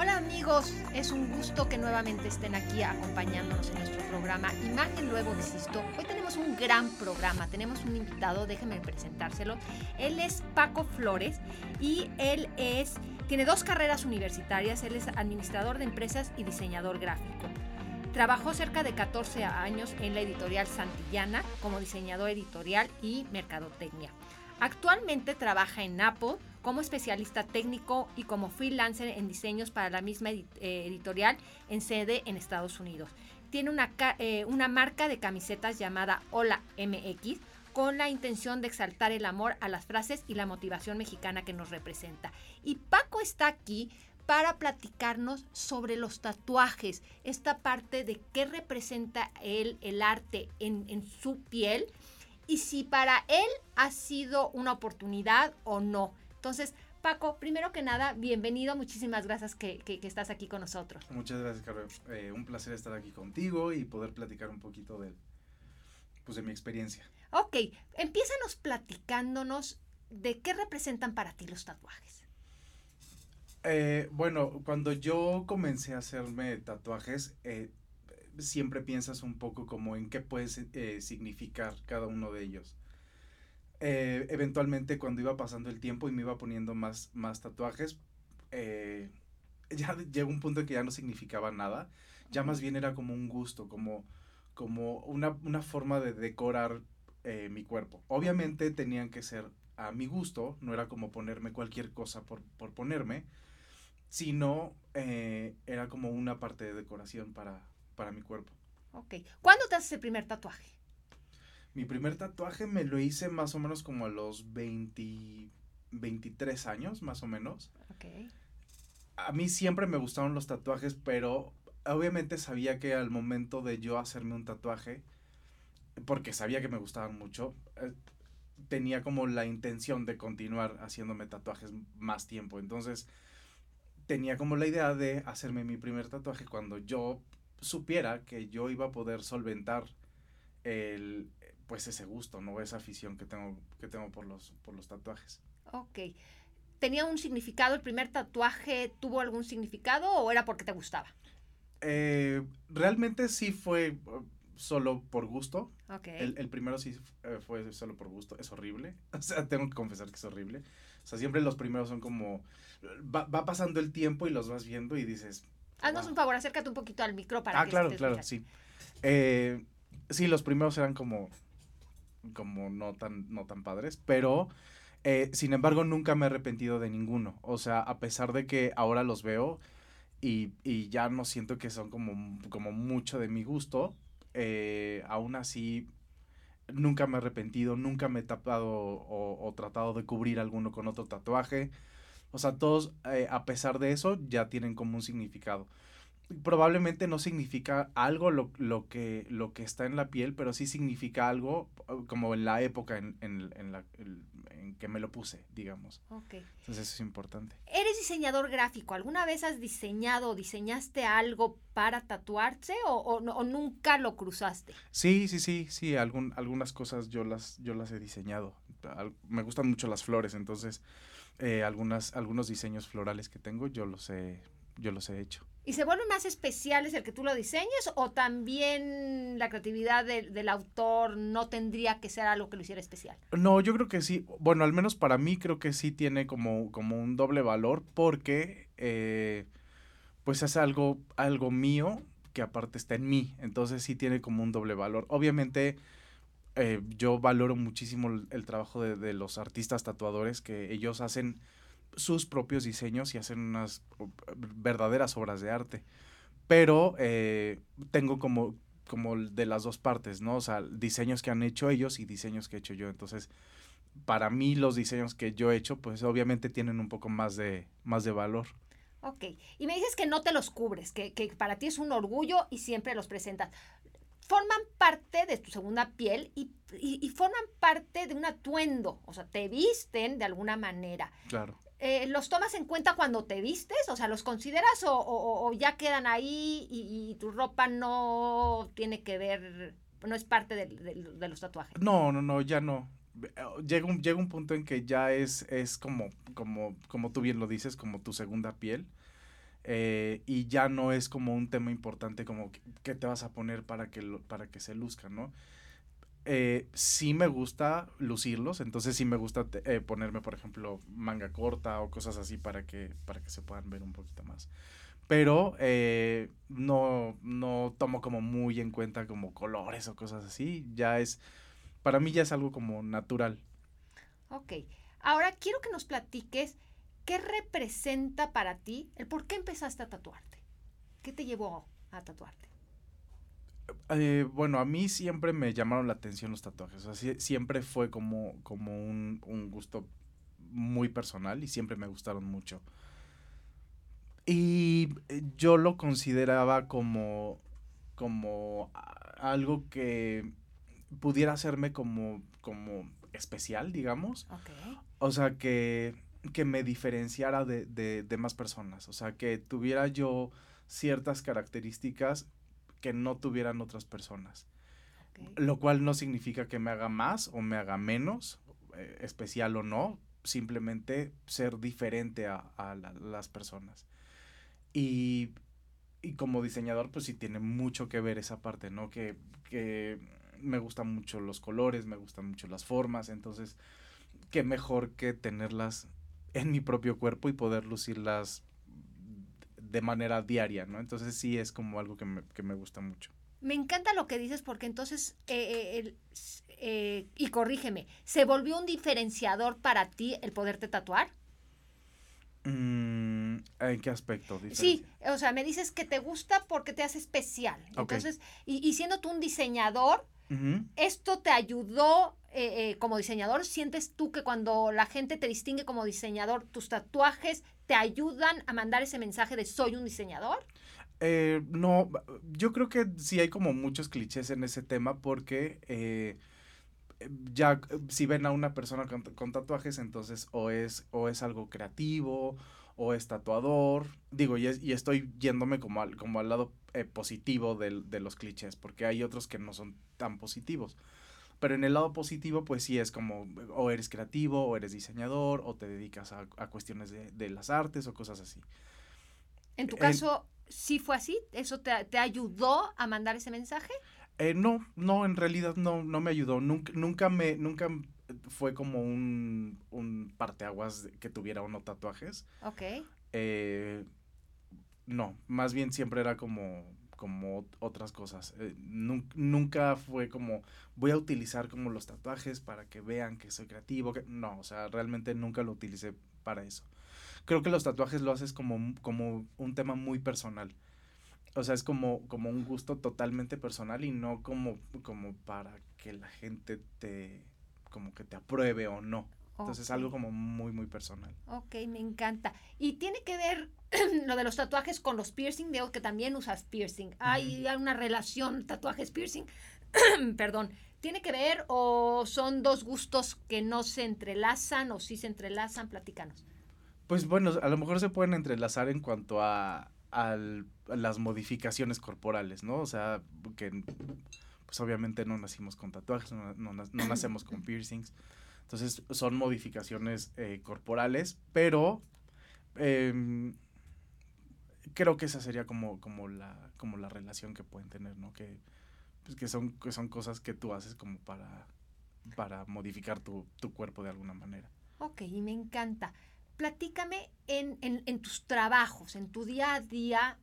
Hola amigos, es un gusto que nuevamente estén aquí acompañándonos en nuestro programa Imagen Luego Existo. Hoy tenemos un gran programa, tenemos un invitado, déjenme presentárselo. Él es Paco Flores y él es, tiene dos carreras universitarias, él es administrador de empresas y diseñador gráfico. Trabajó cerca de 14 años en la editorial Santillana como diseñador editorial y mercadotecnia. Actualmente trabaja en Apple como especialista técnico y como freelancer en diseños para la misma eh, editorial en sede en Estados Unidos. Tiene una, eh, una marca de camisetas llamada Hola MX con la intención de exaltar el amor a las frases y la motivación mexicana que nos representa. Y Paco está aquí para platicarnos sobre los tatuajes, esta parte de qué representa él, el arte en, en su piel y si para él ha sido una oportunidad o no. Entonces, Paco, primero que nada, bienvenido, muchísimas gracias que, estás aquí con nosotros. Muchas gracias, Carlos. Eh, un placer estar aquí contigo y poder platicar un poquito de, pues, de mi experiencia. Ok, empiézanos platicándonos de qué representan para ti los tatuajes. Eh, bueno, cuando yo comencé a hacerme tatuajes, eh, siempre piensas un poco como en qué puede significar cada uno de ellos. Eh, eventualmente cuando iba pasando el tiempo y me iba poniendo más, más tatuajes, eh, ya llegó un punto en que ya no significaba nada, ya más bien era como un gusto, como, como una, una forma de decorar eh, mi cuerpo. Obviamente tenían que ser a mi gusto, no era como ponerme cualquier cosa por, por ponerme, sino era como una parte de decoración para, para mi cuerpo. Ok. ¿Cuándo te haces el primer tatuaje? Mi primer tatuaje me lo hice más o menos como a los 20, 23 años, más o menos. A mí siempre me gustaron los tatuajes, pero obviamente sabía que al momento de yo hacerme un tatuaje, porque sabía que me gustaban mucho, eh, tenía como la intención de continuar haciéndome tatuajes más tiempo. Entonces, tenía como la idea de hacerme mi primer tatuaje cuando yo supiera que yo iba a poder solventar el, pues ese gusto, ¿no? Esa afición que tengo, que tengo por los, por los tatuajes. Ok. ¿Tenía un significado? ¿El primer tatuaje tuvo algún significado o era porque te gustaba? Eh, realmente sí fue uh, solo por gusto. Okay. El, primero sí eh, fue solo por gusto. Es horrible. O sea, tengo que confesar que es horrible. O sea, siempre los primeros son como... Va, pasando el tiempo y los vas viendo y dices... Haznos un favor, acércate un poquito al micro para ah, claro, claro, sí. Eh, sí, los primeros eran como como no tan, no tan padres, pero eh, sin embargo nunca me he arrepentido de ninguno. O sea, a pesar de que ahora los veo y, ya no siento que son como, como mucho de mi gusto, eh, aún así nunca me he arrepentido, nunca me he tapado o, tratado de cubrir alguno con otro tatuaje. O sea, todos, eh, a pesar de eso, ya tienen como un significado probablemente no significa algo lo, lo, que, lo que está en la piel, pero sí significa algo uh, como en la época en, en, en, la, en que me lo puse, digamos. Entonces eso es importante. ¿Eres diseñador gráfico? ¿Alguna vez has diseñado o diseñaste algo para tatuarse o, o, nunca lo cruzaste? Sí, sí, sí, sí, algún, algunas cosas yo las, yo las he diseñado. me gustan mucho las flores, entonces eh, algunas, algunos diseños florales que tengo yo los he, yo los he hecho. ¿Y se vuelven más especiales el que tú lo diseñes o también la creatividad del autor no tendría que ser algo que lo hiciera especial? No, yo creo que sí. Bueno, al menos para mí creo que sí tiene como, como un doble valor porque eh, pues es algo, algo mío que aparte está en mí. Entonces sí tiene como un doble valor. Obviamente eh, yo valoro muchísimo el, trabajo de, de los artistas tatuadores que ellos hacen sus propios diseños y hacen unas verdaderas obras de arte. Pero eh, tengo como, como de las dos partes, ¿no? O sea, diseños que han hecho ellos y diseños que he hecho yo. Entonces, para mí los diseños que yo he hecho, pues obviamente tienen un poco más de, más de valor. Ok, y me dices que no te los cubres, que, que para ti es un orgullo y siempre los presentas forman parte de tu segunda piel y, y, forman parte de un atuendo, o sea, te visten de alguna manera. Claro. Eh, ¿Los tomas en cuenta cuando te vistes? O sea, ¿los consideras o, ya quedan ahí y, tu ropa no tiene que ver, no es parte de, los tatuajes? No, no, no, ya no. Llega un, llega un punto en que ya es, es como, como, como tú bien lo dices, como tu segunda piel. eh, y ya no es como un tema importante como qué te vas a poner para que, para que se luzca, ¿no? Eh, sí me gusta lucirlos, entonces sí me gusta eh, ponerme, por ejemplo, manga corta o cosas así para que, para que se puedan ver un poquito más. Pero eh, no, no tomo como muy en cuenta como colores o cosas así, ya es, para mí ya es algo como natural. Ok, ahora quiero que nos platiques qué representa para ti el por qué empezaste a tatuarte. ¿Qué te llevó a tatuarte? Eh, bueno, a mí siempre me llamaron la atención los tatuajes. O sea, siempre fue como, como un, un, gusto muy personal y siempre me gustaron mucho. Y eh, yo lo consideraba como, como algo que pudiera hacerme como, como especial, digamos. O sea, que, que me diferenciara de, de, de más personas. O sea, que tuviera yo ciertas características que no tuvieran otras personas. Lo cual no significa que me haga más o me haga menos, eh, especial o no, simplemente ser diferente a, las personas. Y, como diseñador, pues sí tiene mucho que ver esa parte, ¿no? Que, que me gustan mucho los colores, me gustan mucho las formas, entonces, qué mejor que tenerlas en mi propio cuerpo y poder lucirlas de manera diaria, ¿no? Entonces sí es como algo que me, que me gusta mucho. Me encanta lo que dices porque entonces, eh, eh, eh, y corrígeme, ¿se volvió un diferenciador para ti el poderte tatuar? Mm, ¿En qué aspecto? Sí, o sea, me dices que te gusta porque te hace especial. Entonces, y, siendo tú un diseñador, ¿esto te ayudó como diseñador? ¿Sientes tú que cuando la gente te distingue como diseñador, tus tatuajes te ayudan a mandar ese mensaje de soy un diseñador? Eh, no, yo creo que sí hay como muchos clichés en ese tema porque eh, ya si ven a una persona con, tatuajes, entonces o es, o es algo creativo o es tatuador. Digo, y, y estoy yéndome como al, como al lado eh, positivo de los clichés, porque hay otros que no son tan positivos. Pero en el lado positivo, pues sí es como, o eres creativo, o eres diseñador, o te dedicas a, cuestiones de, las artes o cosas así. En tu caso, ¿sí fue así? ¿Eso te, ayudó a mandar ese mensaje? Eh, no, no, en realidad no, no me ayudó. Nunca, nunca me, nunca fue como un, un parteaguas que tuviera uno tatuajes. Ok. Eh, no, más bien siempre era como como otras cosas. Eh, nunca fue como voy a utilizar como los tatuajes para que vean que soy creativo. No, o sea, realmente nunca lo utilicé para eso. Creo que los tatuajes lo haces como, como un tema muy personal. O sea, es como, como un gusto totalmente personal y no como, como para que la gente te, como que te apruebe o no. Entonces es algo como muy, muy personal. Ok, me encanta. Y tiene que ver lo de los tatuajes con los piercing. Veo que también usas piercing. ¿Hay una relación tatuajes-piercing? Perdón. ¿Tiene que ver o son dos gustos que no se entrelazan o sí se entrelazan? Platícanos. Pues bueno, a lo mejor se pueden entrelazar en cuanto a, las modificaciones corporales, ¿no? O sea, que pues obviamente no nacimos con tatuajes, no, no nacemos con piercings. Entonces son modificaciones eh, corporales, pero em, creo que esa sería como, como, la, como la relación que pueden tener, ¿no? Que, pues, que, son, que son cosas que tú haces como para, para modificar tu, cuerpo de alguna manera. Ok, y me encanta. Platícame en, en tus trabajos, en tu día a día,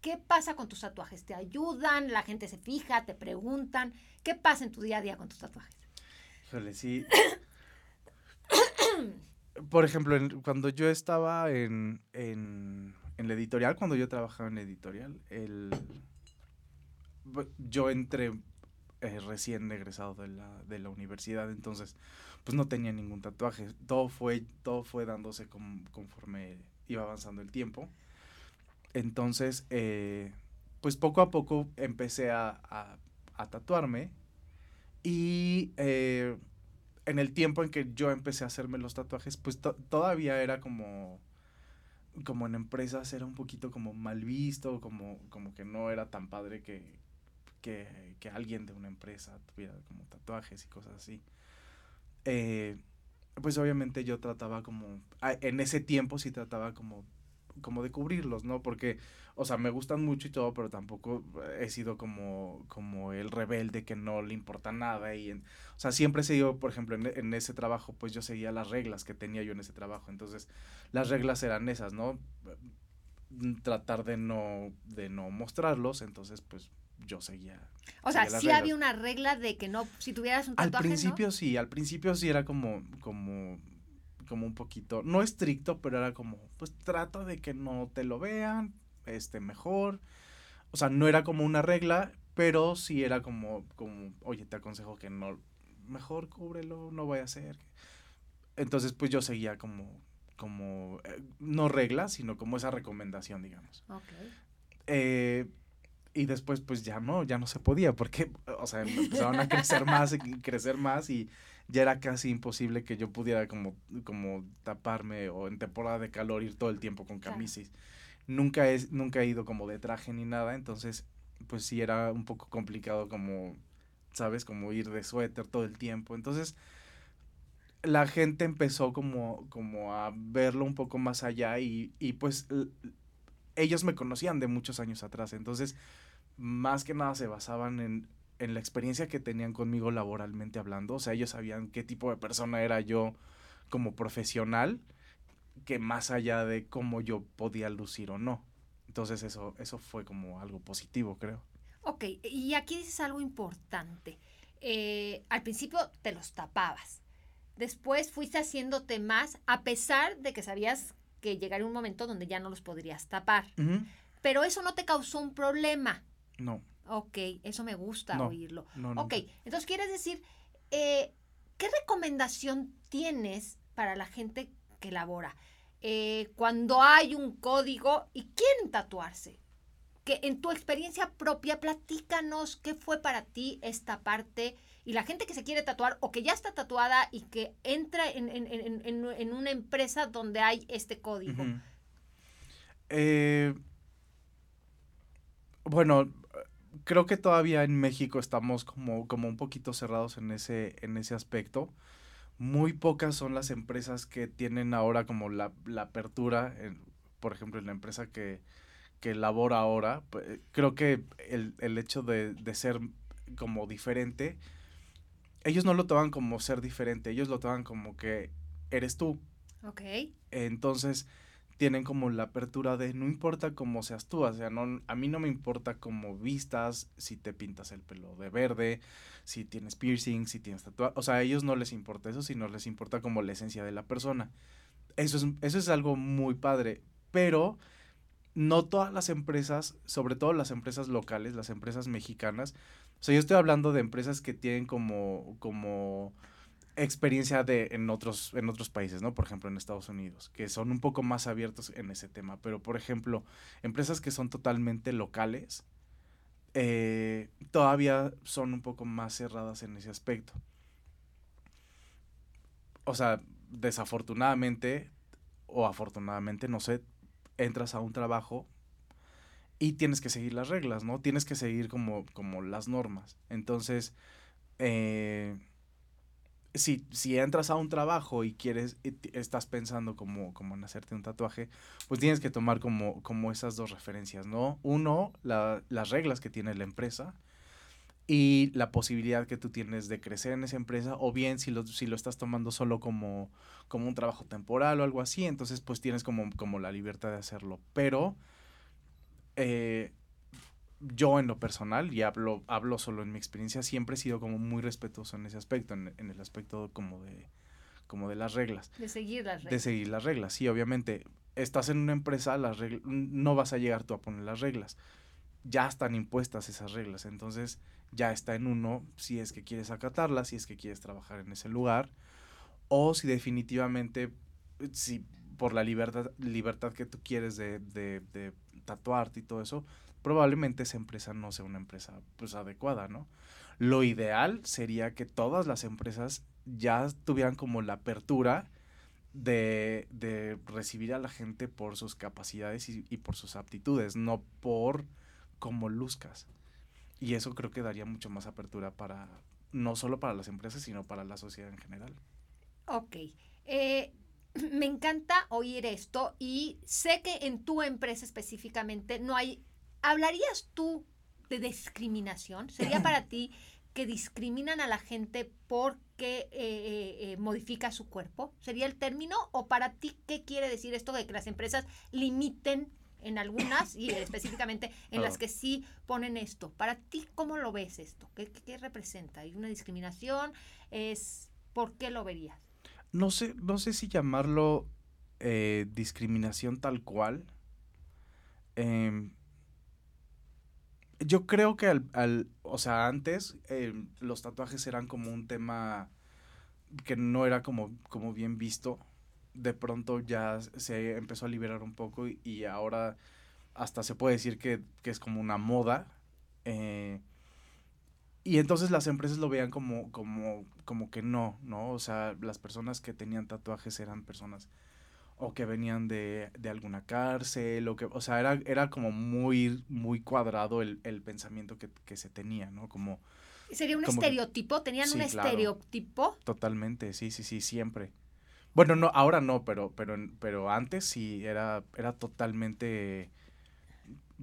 ¿Qué pasa con tus tatuajes? ¿Te ayudan? ¿La gente se fija? ¿Te preguntan? ¿Qué pasa en tu día a día con tus tatuajes? Híjole, sí. Por ejemplo, cuando yo estaba en, en, la editorial, cuando yo trabajaba en editorial, el, yo entré eh, recién egresado de la, de la universidad, entonces pues no tenía ningún tatuaje. Todo fue, todo fue dándose conforme iba avanzando el tiempo. Entonces, eh, pues poco a poco empecé a, a, tatuarme y eh, en el tiempo en que yo empecé a hacerme los tatuajes, pues todavía era como, como en empresas era un poquito como mal visto, como, como que no era tan padre que, que, alguien de una empresa tuviera como tatuajes y cosas así. Eh, pues obviamente yo trataba como, en ese tiempo sí trataba como, como de cubrirlos, ¿no? Porque, o sea, me gustan mucho y todo, pero tampoco he sido como, como el rebelde que no le importa nada. Y en, o sea, siempre he seguido, por ejemplo, en, en, ese trabajo, pues yo seguía las reglas que tenía yo en ese trabajo. Entonces, las reglas eran esas, ¿no? Tratar de no, de no mostrarlos, entonces, pues yo seguía. O sea, sí había una regla de que no, si tuvieras un tatuaje. Al principio sí, al principio sí era como, como, como un poquito, no estricto, pero era como, pues trata de que no te lo vean, este, mejor. O sea, no era como una regla, pero sí era como, como, oye, te aconsejo que no, mejor cúbrelo, no voy a hacer. Entonces, pues yo seguía como, como, eh, no regla, sino como esa recomendación, digamos. Ok. Eh, y después pues ya no, ya no se podía porque, o sea, empezaron a crecer más y crecer más y ya era casi imposible que yo pudiera como, como taparme o en temporada de calor ir todo el tiempo con camisas. Nunca, he, nunca he ido como de traje ni nada, entonces pues sí era un poco complicado como, ¿sabes? Como ir de suéter todo el tiempo. Entonces la gente empezó como, como a verlo un poco más allá y, y pues ellos me conocían de muchos años atrás, entonces más que nada se basaban en, en la experiencia que tenían conmigo laboralmente hablando. O sea, ellos sabían qué tipo de persona era yo como profesional, que más allá de cómo yo podía lucir o no. Entonces eso, eso fue como algo positivo, creo. Ok, y aquí dices algo importante. Eh, al principio te los tapabas. Después fuiste haciéndote más, a pesar de que sabías que llegaría un momento donde ya no los podrías tapar. Pero eso no te causó un problema. No. Ok, eso me gusta oírlo. No, ok, entonces quieres decir, eh, ¿qué recomendación tienes para la gente que labora? Eh, cuando hay un código y quieren tatuarse, que en tu experiencia propia, platícanos qué fue para ti esta parte y la gente que se quiere tatuar o que ya está tatuada y que entra en, una empresa donde hay este código. eh, bueno, creo que todavía en México estamos como, como un poquito cerrados en ese, en ese aspecto. Muy pocas son las empresas que tienen ahora como la, apertura, por ejemplo, en la empresa que, que labora ahora, pues, creo que el, hecho de, de, ser como diferente, ellos no lo toman como ser diferente, ellos lo toman como que eres tú. Ok. Entonces, tienen como la apertura de no importa cómo seas tú, o sea, no, a mí no me importa cómo vistas, si te pintas el pelo de verde, si tienes piercing, si tienes tatuaje, o sea, a ellos no les importa eso, sino les importa como la esencia de la persona. Eso es, eso es algo muy padre, pero no todas las empresas, sobre todo las empresas locales, las empresas mexicanas, o sea, yo estoy hablando de empresas que tienen como, como, experiencia de en otros en otros países, ¿no? Por ejemplo, en Estados Unidos, que son un poco más abiertos en ese tema. Pero, por ejemplo, empresas que son totalmente locales, eh, todavía son un poco más cerradas en ese aspecto. O sea, desafortunadamente o afortunadamente, no sé, entras a un trabajo y tienes que seguir las reglas, ¿no? Tienes que seguir como, como las normas. Entonces, eh, si, si entras a un trabajo y quieres, estás pensando como, como en hacerte un tatuaje, pues tienes que tomar como, como esas dos referencias, ¿no? Uno, las reglas que tiene la empresa y la posibilidad que tú tienes de crecer en esa empresa, o bien si lo, si lo estás tomando solo como, como un trabajo temporal o algo así, entonces pues tienes como, como la libertad de hacerlo. Pero eh, yo en lo personal, y hablo, hablo solo en mi experiencia, siempre he sido como muy respetuoso en ese aspecto, en, el aspecto como de, como de las reglas. De seguir las reglas. De seguir las reglas, sí, obviamente. Estás en una empresa, las reglas, no vas a llegar tú a poner las reglas. Ya están impuestas esas reglas, entonces ya está en uno si es que quieres acatarlas, si es que quieres trabajar en ese lugar, o si definitivamente, si por la libertad, libertad que tú quieres de, de, de tatuarte y todo eso, probablemente esa empresa no sea una empresa pues adecuada, ¿no? Lo ideal sería que todas las empresas ya tuvieran como la apertura de, de recibir a la gente por sus capacidades y, por sus aptitudes, no por cómo luzcas. Y eso creo que daría mucho más apertura para, no solo para las empresas, sino para la sociedad en general. Ok. Eh, me encanta oír esto y sé que en tu empresa específicamente no hay, ¿hablarías tú de discriminación? ¿Sería para ti que discriminan a la gente porque eh, eh, eh, modifica su cuerpo? ¿Sería el término? ¿O para ti qué quiere decir esto de que las empresas limiten en algunas y específicamente en las que sí ponen esto? Para ti, ¿cómo lo ves esto? ¿Qué, qué representa? ¿Hay una discriminación? ¿Es por qué lo verías? No sé, no sé si llamarlo discriminación tal cual. Em, yo creo que al, al o sea, antes eh, los tatuajes eran como un tema que no era como, como bien visto. De pronto ya se empezó a liberar un poco y, ahora hasta se puede decir que, es como una moda. Eh, y entonces las empresas lo veían como, como, como que no, ¿no? O sea, las personas que tenían tatuajes eran personas o que venían de, de, alguna cárcel, o que, o sea, era, era como muy, muy cuadrado el, el pensamiento que, que, se tenía, ¿no? Como... ¿Sería un estereotipo? ¿Tenían un estereotipo? Totalmente, sí, sí, sí, siempre. Bueno, no, ahora no, pero, pero, pero antes sí, era, era totalmente,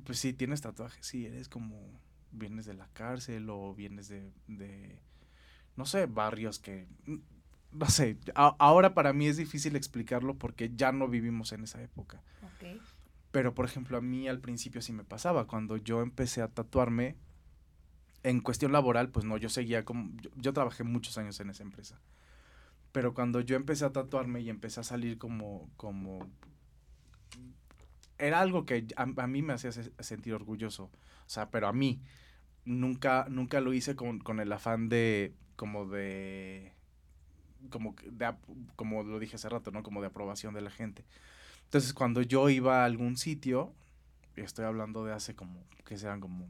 pues sí, tienes tatuajes, sí, eres como, vienes de la cárcel o vienes de, de no sé, barrios que no sé, ahora para mí es difícil explicarlo porque ya no vivimos en esa época. Pero, por ejemplo, a mí al principio sí me pasaba. Cuando yo empecé a tatuarme, en cuestión laboral, pues no, yo seguía como... Yo, trabajé muchos años en esa empresa. Pero cuando yo empecé a tatuarme y empecé a salir como... como era algo que a, mí me hacía sentir orgulloso. O sea, pero a mí. Nunca, nunca lo hice con, con el afán de... como de como, de, como lo dije hace rato, ¿no? Como de aprobación de la gente. Entonces, cuando yo iba a algún sitio, estoy hablando de hace como, que sean como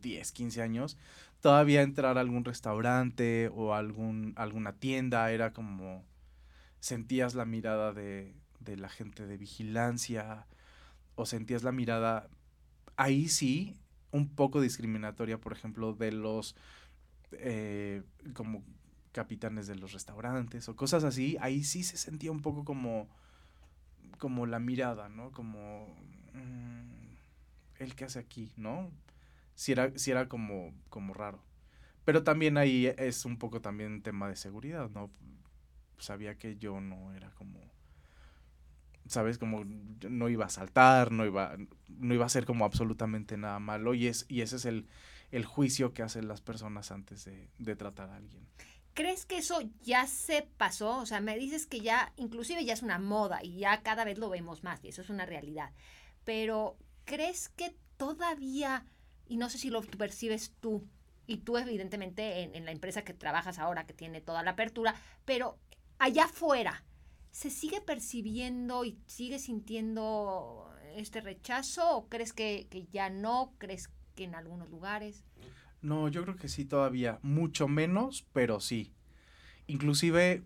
10, 15 años, todavía entrar a algún restaurante o algún, alguna tienda era como, sentías la mirada de, de la gente de vigilancia o sentías la mirada, ahí sí, un poco discriminatoria, por ejemplo, de los, eh, como capitanes de los restaurantes o cosas así, ahí sí se sentía un poco como, como la mirada, ¿no? Como, mm, el que hace aquí, ¿no? Si era, si era como, como raro. Pero también ahí es un poco también tema de seguridad, ¿no? Sabía que yo no era como, ¿sabes? Como no iba a saltar, no iba, no iba a ser como absolutamente nada malo y, es, y ese es el, el juicio que hacen las personas antes de, de tratar a alguien. ¿Crees que eso ya se pasó? O sea, me dices que ya, inclusive ya es una moda y ya cada vez lo vemos más y eso es una realidad. Pero, ¿crees que todavía, y no sé si lo percibes tú, y tú evidentemente en, la empresa que trabajas ahora, que tiene toda la apertura, pero allá afuera, ¿se sigue percibiendo y sigue sintiendo este rechazo o crees que ya no? ¿Crees que en algunos lugares? No, yo creo que sí todavía, mucho menos, pero sí. Inclusive,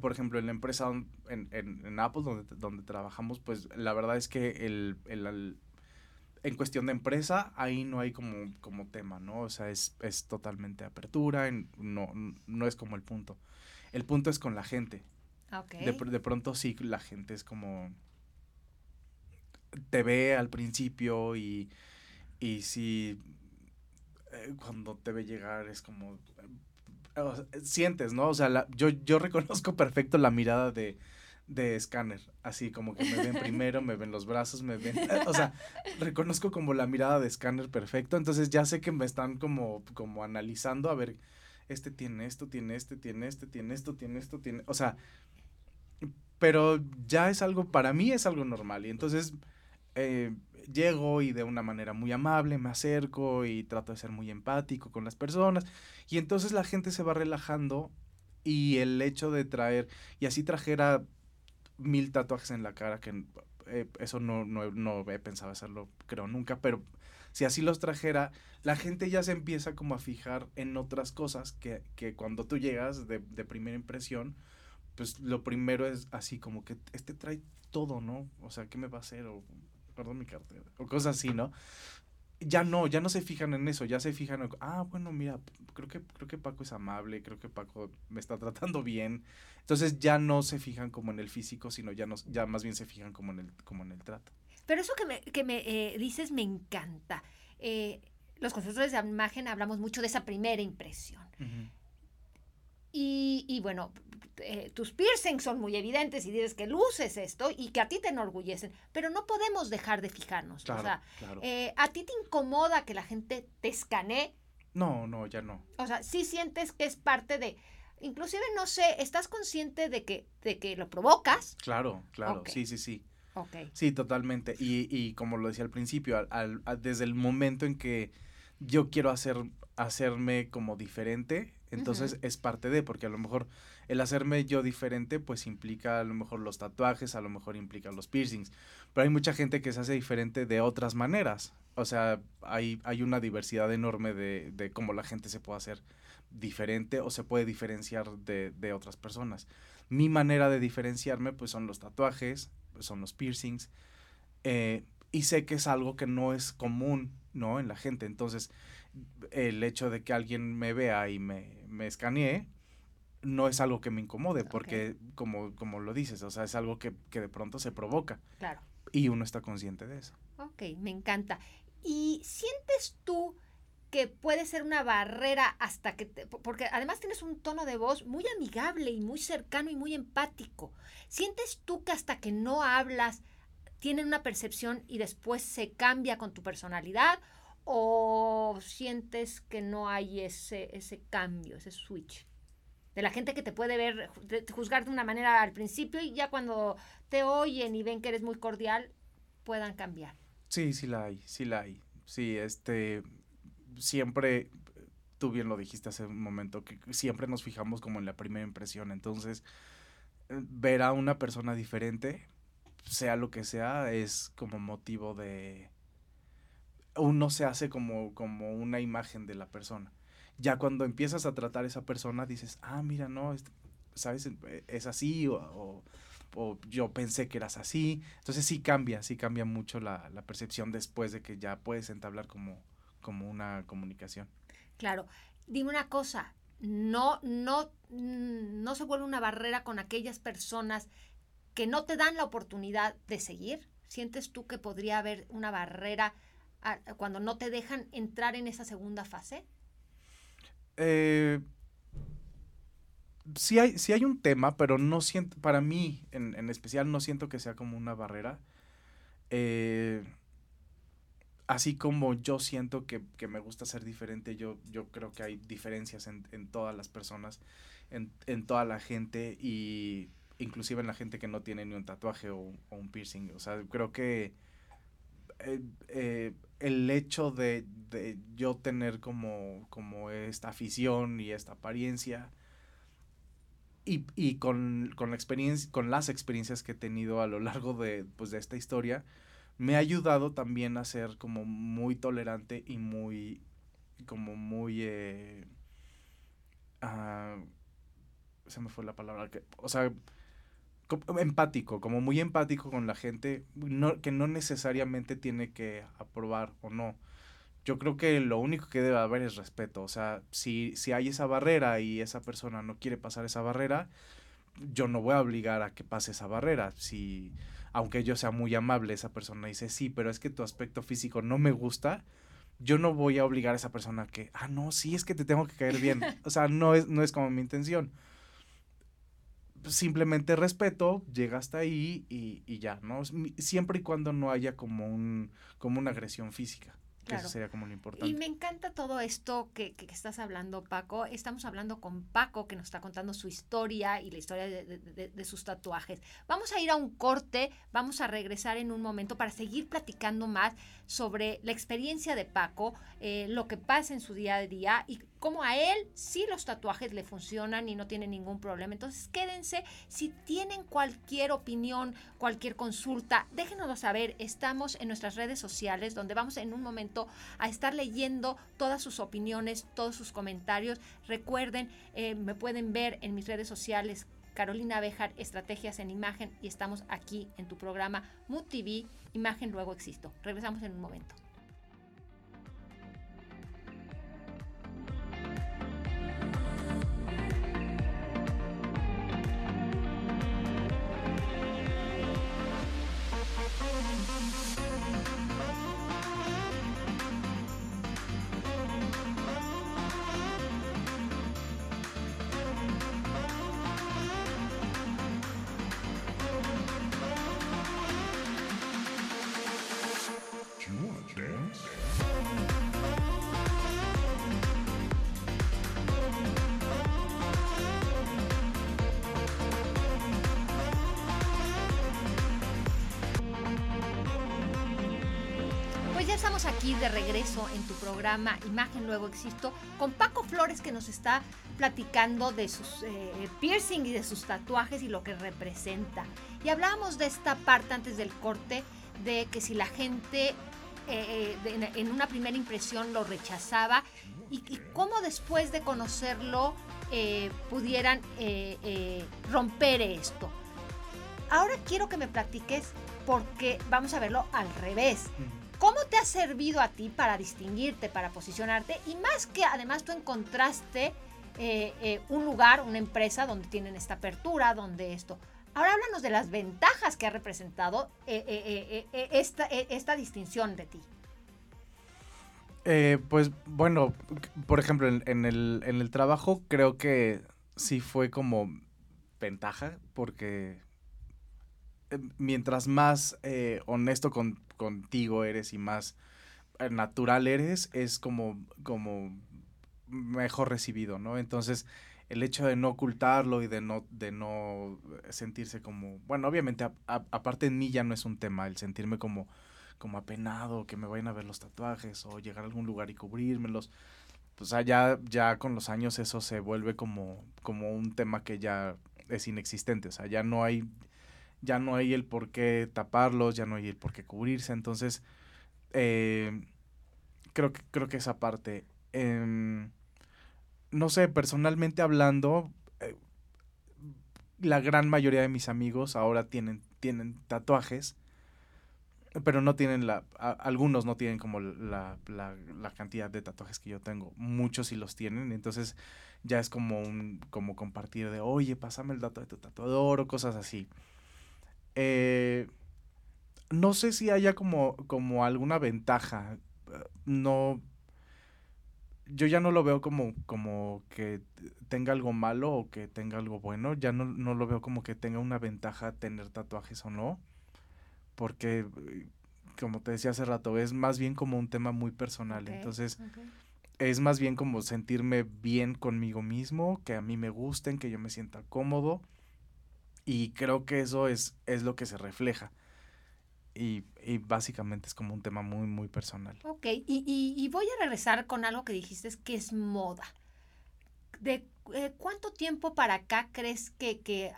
por ejemplo, en la empresa, en, en, Apple, donde, donde trabajamos, pues la verdad es que el, el, en cuestión de empresa, ahí no hay como, como tema, ¿no? O sea, es, es totalmente apertura, no, no es como el punto. El punto es con la gente. Okay. De, de pronto sí, la gente es como... Te ve al principio y, y si eh, cuando te ve llegar es como... Eh, sientes, ¿no? O sea, yo, yo reconozco perfecto la mirada de, de escáner, así como que me ven primero, me ven los brazos, me ven, eh, o sea, reconozco como la mirada de escáner perfecto, entonces ya sé que me están como, como analizando, a ver, este tiene esto, tiene este, tiene este, tiene esto, tiene esto, tiene, o sea, pero ya es algo, para mí es algo normal, y entonces eh, llego y de una manera muy amable me acerco y trato de ser muy empático con las personas y entonces la gente se va relajando y el hecho de traer, y así trajera mil tatuajes en la cara, que eh, eso no, no, no he pensado hacerlo, creo, nunca, pero si así los trajera, la gente ya se empieza como a fijar en otras cosas que, que cuando tú llegas de, de, primera impresión, pues lo primero es así como que este trae todo, ¿no? O sea, ¿qué me va a hacer? Perdón mi cartera, o cosas así, ¿no? ya no, ya no se fijan en eso, ya se fijan en, ah, bueno, mira, creo que, creo que Paco es amable, creo que Paco me está tratando bien. Entonces ya no se fijan como en el físico, sino ya, no, ya más bien se fijan como en el, como en el trato. Pero eso que me, que me eh, dices me encanta. Eh, los constructores de imagen hablamos mucho de esa primera impresión. Y, y, bueno, eh, tus piercings son muy evidentes y dices que luces esto y que a ti te enorgullecen, pero no podemos dejar de fijarnos. o sea, eh, ¿a ti te incomoda que la gente te escanee? No, no, ya no. O sea, sí sientes que es parte de... Inclusive, no sé, ¿estás consciente de que, de que lo provocas? Claro, claro, sí, sí, sí. Sí, totalmente. Y, y, como lo decía al principio, al, desde el momento en que yo quiero hacer, hacerme como diferente, entonces es parte de, porque a lo mejor el hacerme yo diferente, pues implica a lo mejor los tatuajes, a lo mejor implica los piercings. Pero hay mucha gente que se hace diferente de otras maneras. O sea, hay, hay una diversidad enorme de, de cómo la gente se puede hacer diferente o se puede diferenciar de, de otras personas. Mi manera de diferenciarme, pues son los tatuajes, son los piercings. Eh, y sé que es algo que no es común, ¿no? En la gente. Entonces, el hecho de que alguien me vea y me, me escanee, no es algo que me incomode, porque como, como lo dices, o sea, es algo que, de pronto se provoca. Claro. Y uno está consciente de eso. Ok, me encanta. ¿Y sientes tú que puede ser una barrera hasta que te, porque además tienes un tono de voz muy amigable y muy cercano y muy empático. ¿Sientes tú que hasta que no hablas tienen una percepción y después se cambia con tu personalidad o sientes que no hay ese, ese cambio, ese switch? De la gente que te puede ver, juzgar de una manera al principio y ya cuando te oyen y ven que eres muy cordial, puedan cambiar. Sí, sí la hay, sí la hay. Sí, este, siempre, tú bien lo dijiste hace un momento, que siempre nos fijamos como en la primera impresión. Entonces, eh, ver a una persona diferente, sea lo que sea, es como motivo de... Uno se hace como, como una imagen de la persona. Ya cuando empiezas a tratar a esa persona, dices, ah, mira, no, ¿sabes? Es así o, o, yo pensé que eras así. Entonces sí cambia, sí cambia mucho la, la percepción después de que ya puedes entablar como, como una comunicación. Claro. Dime una cosa, no, no, no se vuelve una barrera con aquellas personas que no te dan la oportunidad de seguir? ¿Sientes tú que podría haber una barrera cuando no te dejan entrar en esa segunda fase? Eh, sí, hay, sí hay un tema, pero no siento, para mí en, en especial no siento que sea como una barrera. Eh, así como yo siento que, que, me gusta ser diferente, yo, yo creo que hay diferencias en, en todas las personas, en, en, toda la gente y inclusive en la gente que no tiene ni un tatuaje o, un piercing. O sea, creo que eh, eh, el hecho de, de, yo tener como, como esta afición y esta apariencia y, y con, con, la experiencia, con las experiencias que he tenido a lo largo de, pues, de esta historia, me ha ayudado también a ser como muy tolerante y muy, como muy... Eh, uh, se me fue la palabra, que, o sea, empático, como muy empático con la gente, no, que no necesariamente tiene que aprobar o no. Yo creo que lo único que debe haber es respeto. O sea, si, si hay esa barrera y esa persona no quiere pasar esa barrera, yo no voy a obligar a que pase esa barrera. Si, aunque yo sea muy amable, esa persona dice, sí, pero es que tu aspecto físico no me gusta, yo no voy a obligar a esa persona a que, ah, no, sí, es que te tengo que caer bien. O sea, no es, no es como mi intención simplemente respeto, llega hasta ahí y, y, ya, ¿no? Siempre y cuando no haya como un, como una agresión física. Eso sería como lo importante. Y me encanta todo esto que, que, estás hablando, Paco. Estamos hablando con Paco, que nos está contando su historia y la historia de, de, de, sus tatuajes. Vamos a ir a un corte, vamos a regresar en un momento para seguir platicando más sobre la experiencia de Paco, eh, lo que pasa en su día a día y como a él sí los tatuajes le funcionan y no tiene ningún problema. Entonces quédense, si tienen cualquier opinión, cualquier consulta, déjenoslo saber. Estamos en nuestras redes sociales donde vamos en un momento a estar leyendo todas sus opiniones, todos sus comentarios. Recuerden, eh, me pueden ver en mis redes sociales. Carolina Bejar, Estrategias en Imagen, y estamos aquí en tu programa Mood TV, Imagen Luego Existo. Regresamos en un momento. Imagen Luego Existo con Paco Flores que nos está platicando de sus eh, piercing y de sus tatuajes y lo que representa. Y hablábamos de esta parte antes del corte de que si la gente eh, eh, en una primera impresión lo rechazaba y, cómo después de conocerlo pudieran romper esto. Ahora quiero que me platiques porque vamos a verlo al revés. ¿Cómo te ha servido a ti para distinguirte, para posicionarte? Y más que además tú encontraste eh, eh, un lugar, una empresa donde tienen esta apertura, donde esto. Ahora háblanos de las ventajas que ha representado eh, esta, esta, distinción de ti. pues bueno, por ejemplo, en, el, en el trabajo creo que sí fue como ventaja, porque mientras más honesto con, contigo eres y más eh, natural eres, es como, como mejor recibido, ¿no? Entonces, el hecho de no ocultarlo y de no, de no sentirse como, bueno, obviamente aparte en mí ya no es un tema el sentirme como, como apenado, que me vayan a ver los tatuajes o llegar a algún lugar y cubrírmelos. Pues ya, ya con los años eso se vuelve como, como un tema que ya es inexistente, o sea, ya no hay, ya no hay el por qué taparlos, ya no hay el por qué cubrirse. Entonces, eh, creo, que, creo que esa parte. Em, no sé, personalmente hablando, eh, la gran mayoría de mis amigos ahora tienen, tienen tatuajes, pero no tienen la, algunos no tienen como la, la, la, cantidad de tatuajes que yo tengo, muchos sí los tienen, entonces ya es como un, como compartir de, oye, pásame el dato de tu tatuador o cosas así. Eh, no sé si haya como, como alguna ventaja. No. Yo ya no lo veo como, como que tenga algo malo o que tenga algo bueno. Ya no, no lo veo como que tenga una ventaja tener tatuajes o no. Porque, como te decía hace rato, es más bien como un tema muy personal. Entonces, es más bien como sentirme bien conmigo mismo, que a mí me gusten, que yo me sienta cómodo y creo que eso es, es lo que se refleja. Y, básicamente es como un tema muy, muy personal. Ok, y, voy a regresar con algo que dijiste, que es moda. ¿De eh, cuánto tiempo para acá crees que, que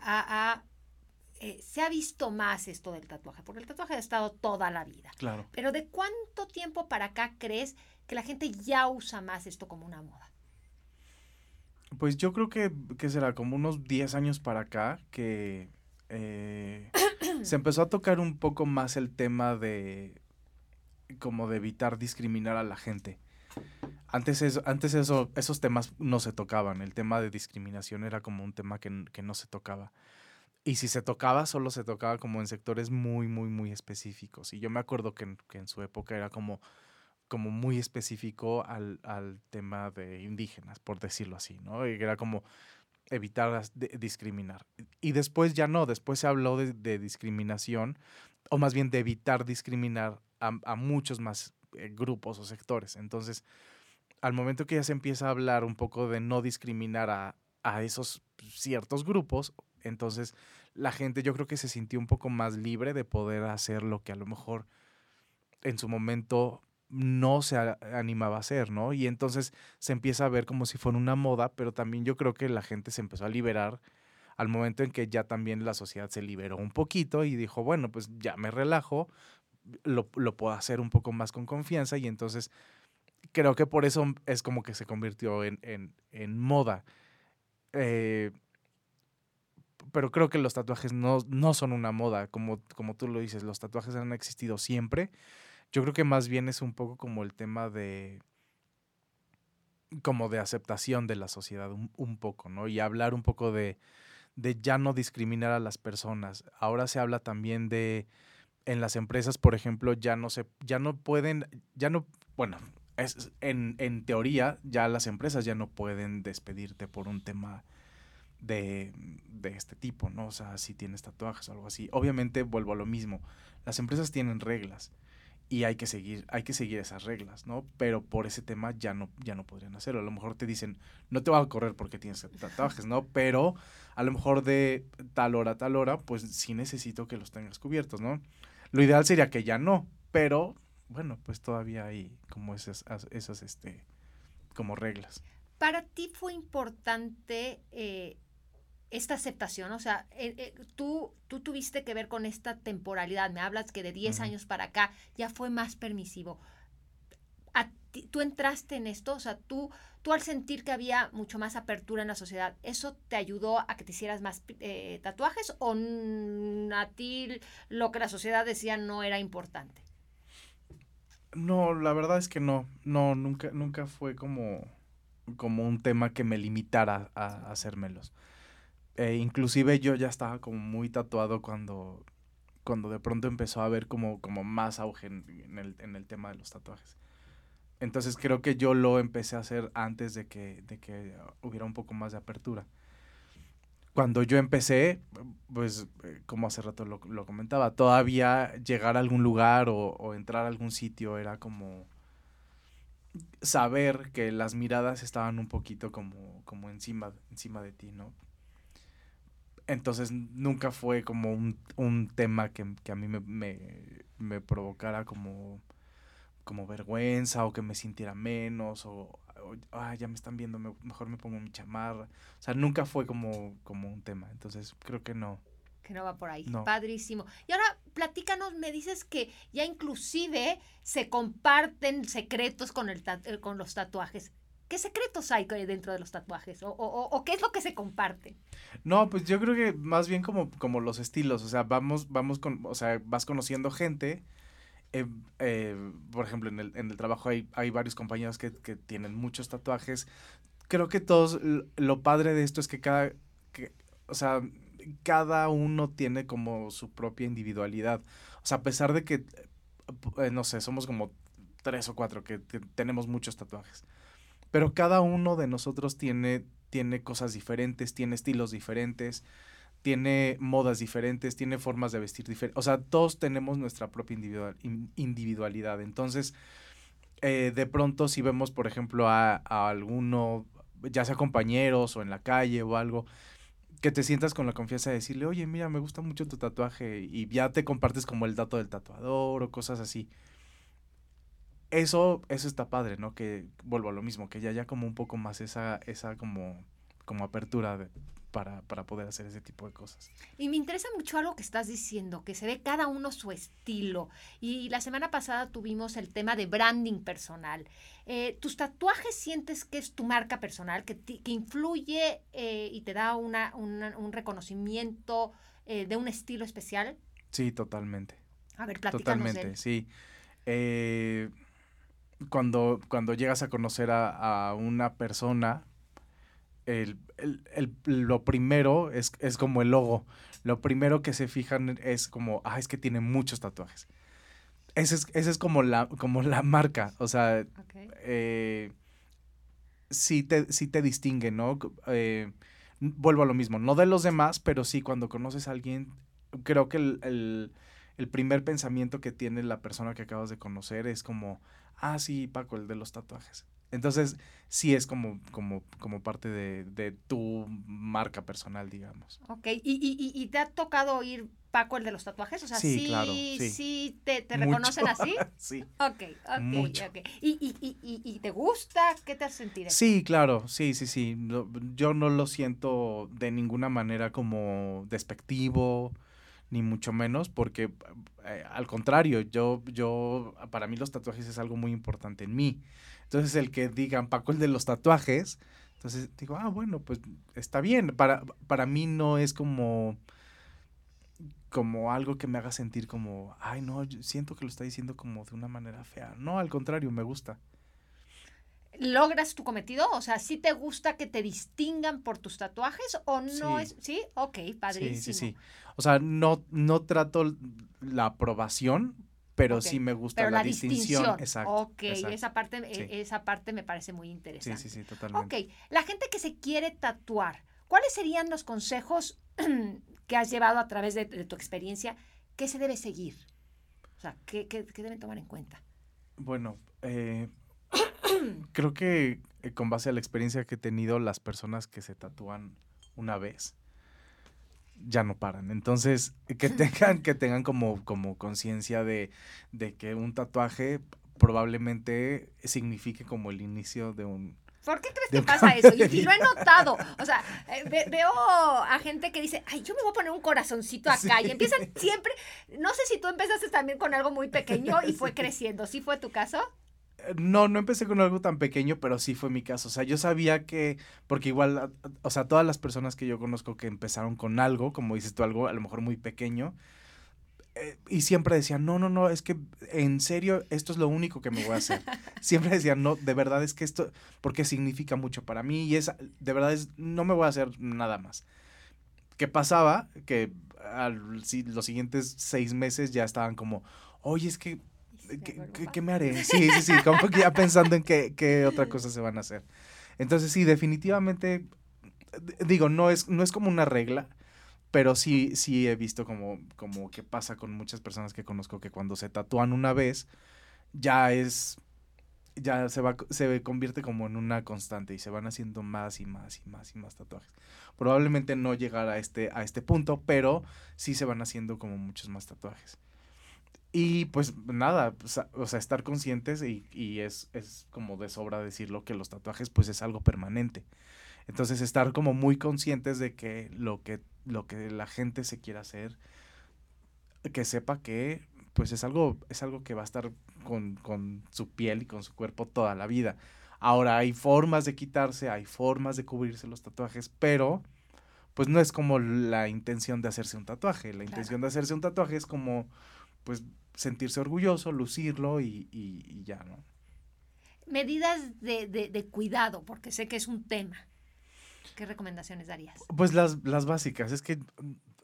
eh, se ha visto más esto del tatuaje? Porque el tatuaje ha estado toda la vida. Claro. Pero ¿de cuánto tiempo para acá crees que la gente ya usa más esto como una moda? Pues yo creo que, será como unos 10 años para acá que eh, se empezó a tocar un poco más el tema de como de evitar discriminar a la gente. Antes, eso, antes eso, esos temas no se tocaban, el tema de discriminación era como un tema que, que no se tocaba. Y si se tocaba, solo se tocaba como en sectores muy, muy, muy específicos. Y yo me acuerdo que que en su época era como, como muy específico al, tema de indígenas, por decirlo así, ¿no? Y era como evitar discriminar. Y después ya no, después se habló de, discriminación, o más bien de evitar discriminar a, muchos más eh, grupos o sectores. Entonces, al momento que ya se empieza a hablar un poco de no discriminar a, a esos ciertos grupos, entonces la gente yo creo que se sintió un poco más libre de poder hacer lo que a lo mejor en su momento no se animaba a hacer, ¿no? Y entonces se empieza a ver como si fuera una moda, pero también yo creo que la gente se empezó a liberar al momento en que ya también la sociedad se liberó un poquito y dijo, bueno, pues ya me relajo, lo, puedo hacer un poco más con confianza y entonces creo que por eso es como que se convirtió en, moda. Eh, pero creo que los tatuajes no, no son una moda, como, como tú lo dices, los tatuajes han existido siempre yo creo que más bien es un poco como el tema de como de aceptación de la sociedad un, poco, ¿no? Y hablar un poco de, de ya no discriminar a las personas. Ahora se habla también de en las empresas, por ejemplo, ya no se, ya no pueden, ya no, bueno, es, en, en teoría, ya las empresas ya no pueden despedirte por un tema de, de, este tipo, ¿no? O sea, si tienes tatuajes o algo así. Obviamente vuelvo a lo mismo. Las empresas tienen reglas y hay que seguir, hay que seguir esas reglas, ¿no? Pero por ese tema ya no, ya no podrían hacerlo. A lo mejor te dicen, no te va a correr porque tienes tatuajes, ¿no? Pero a lo mejor de tal hora a tal hora, pues sí necesito que los tengas cubiertos, ¿no? Lo ideal sería que ya no, pero bueno, pues todavía hay como esas, esas este, como reglas. Para ti fue importante eh, esta aceptación, o sea, eh, eh, tú, tú tuviste que ver con esta temporalidad, me hablas que de 10 años para acá ya fue más permisivo. ¿Tú entraste en esto? O sea, tú, tú al sentir que había mucho más apertura en la sociedad, ¿eso te ayudó a que te hicieras más tatuajes o a ti lo que la sociedad decía no era importante? No, la verdad es que no, no, nunca, nunca fue como como un tema que me limitara a, hacérmelos. E inclusive yo ya estaba como muy tatuado cuando, cuando de pronto empezó a haber como, como más auge en, el, en el tema de los tatuajes. Entonces creo que yo lo empecé a hacer antes de que, de que hubiera un poco más de apertura. Cuando yo empecé, pues eh, como hace rato lo, lo comentaba, todavía llegar a algún lugar o, o entrar a algún sitio era como saber que las miradas estaban un poquito como, como encima, encima de ti, ¿no? Entonces nunca fue como un, un tema que, a mí me, me, provocara como, como vergüenza o que me sintiera menos o, ah, ya me están viendo, mejor me pongo mi chamarra. O sea, nunca fue como, como un tema. Entonces creo que no que no va por ahí. Padrísimo. Y ahora platícanos, me dices que ya inclusive se comparten secretos con, el eh, con los tatuajes. ¿Qué secretos hay dentro de los tatuajes? ¿O, o, qué es lo que se comparte? No, pues yo creo que más bien como, como los estilos. O sea, vamos, vamos con, o sea, vas conociendo gente. Eh, eh, por ejemplo, en el, en el trabajo hay, hay varios compañeros que, que, tienen muchos tatuajes. Creo que todos, lo padre de esto es que cada, que, o sea, cada uno tiene como su propia individualidad. O sea, a pesar de que, eh, no sé, somos como tres o cuatro que, tenemos muchos tatuajes. Pero cada uno de nosotros tiene, tiene cosas diferentes, tiene estilos diferentes, tiene modas diferentes, tiene formas de vestir diferentes. O sea, todos tenemos nuestra propia individualidad. Entonces, eh, de pronto si vemos, por ejemplo, a, a alguno, ya sea compañeros o en la calle o algo, que te sientas con la confianza de decirle, oye, mira, me gusta mucho tu tatuaje y ya te compartes como el dato del tatuador o cosas así. Eso, eso está padre, ¿no? Que vuelvo a lo mismo, que ya haya como un poco más esa, esa como, como apertura de, para, para, poder hacer ese tipo de cosas. Y me interesa mucho algo que estás diciendo, que se ve cada uno su estilo. Y la semana pasada tuvimos el tema de branding personal. Eh, ¿Tus tatuajes sientes que es tu marca personal, que, que influye eh, y te da una, un reconocimiento eh, de un estilo especial? Sí, totalmente. A ver, platícanos Totalmente, sí. Cuando, cuando llegas a conocer a, a una persona, el, lo primero es, es, como el logo. Lo primero que se fijan es como, ah, es que tiene muchos tatuajes. Esa es, ese es como, la, como la marca. O sea, eh, sí, te, te distingue, ¿no? Eh, vuelvo a lo mismo, no de los demás, pero sí cuando conoces a alguien, creo que el, el primer pensamiento que tiene la persona que acabas de conocer es como, ah, sí, Paco, el de los tatuajes. Entonces, sí es como, como, como parte de, de tu marca personal, digamos. Ok, ¿Y, y, y te ha tocado oír Paco el de los tatuajes? O sea, sí, claro, sí. te, te reconocen así. sí. Ok, ok, ok. ¿Y, y, y, y, te gusta? ¿Qué te has sentido? Sí, claro, sí, sí, sí. yo no lo siento de ninguna manera como despectivo, ni mucho menos, porque eh, al contrario, yo, yo, para mí los tatuajes es algo muy importante en mí. Entonces el que digan Paco el de los tatuajes, entonces digo, ah, bueno, pues está bien. Para, para mí no es como como algo que me haga sentir como, ay, no, siento que lo está diciendo como de una manera fea. No, al contrario, me gusta. ¿Logras tu cometido? O sea, ¿sí te gusta que te distingan por tus tatuajes o no es? Sí, ok, padrísimo. Sí, sí, sí. O sea, no, no trato la aprobación, pero sí me gusta la, distinción. Exacto. Ok, Esa, parte, e, esa parte me parece muy interesante. Sí, sí, sí, totalmente. Ok, la gente que se quiere tatuar, ¿cuáles serían los consejos que has llevado a través de, tu experiencia que se debe seguir? O sea, ¿qué, deben tomar en cuenta? Bueno, eh, creo que eh, con base a la experiencia que he tenido, las personas que se tatúan una vez, ya no paran. Entonces, que tengan, que tengan como, como conciencia de, de que un tatuaje probablemente signifique como el inicio de un, ¿Por qué crees que pasa eso? Y, lo he notado. O sea, eh, veo a gente que dice, ay, yo me voy a poner un corazoncito acá. Y empiezan siempre, no sé si tú empezaste también con algo muy pequeño y fue creciendo. ¿Sí fue tu caso? No, no empecé con algo tan pequeño, pero sí fue mi caso. O sea, yo sabía que, porque igual, o sea, todas las personas que yo conozco que empezaron con algo, como dices tú, algo a lo mejor muy pequeño, eh, y siempre decían, no, no, no, es que en serio, esto es lo único que me voy a hacer. siempre decían, no, de verdad es que esto, porque significa mucho para mí y es, de verdad es, no me voy a hacer nada más. ¿Qué pasaba? Que al, los siguientes seis meses ya estaban como, oye, es que ¿Qué, me haré? Sí, sí, sí, como que ya pensando en qué, qué otra cosa se van a hacer. Entonces, sí, definitivamente, digo, no es, no es como una regla, pero sí, sí he visto como, como que pasa con muchas personas que conozco que cuando se tatúan una vez, ya es, ya se va, se convierte como en una constante y se van haciendo más y más y más y más tatuajes. Probablemente no llegar a este, a este punto, pero sí se van haciendo como muchos más tatuajes. Y pues nada, o sea, estar conscientes y, y es, es, como de sobra decirlo que los tatuajes pues es algo permanente. Entonces estar como muy conscientes de que lo que, lo que la gente se quiera hacer, que sepa que pues es algo, es algo que va a estar con, con su piel y con su cuerpo toda la vida. Ahora hay formas de quitarse, hay formas de cubrirse los tatuajes, pero pues no es como la intención de hacerse un tatuaje. La intención de hacerse un tatuaje es como pues sentirse orgulloso, lucirlo y, y, ya, ¿no? Medidas de, de, cuidado, porque sé que es un tema. ¿Qué recomendaciones darías? Pues las, las básicas, es que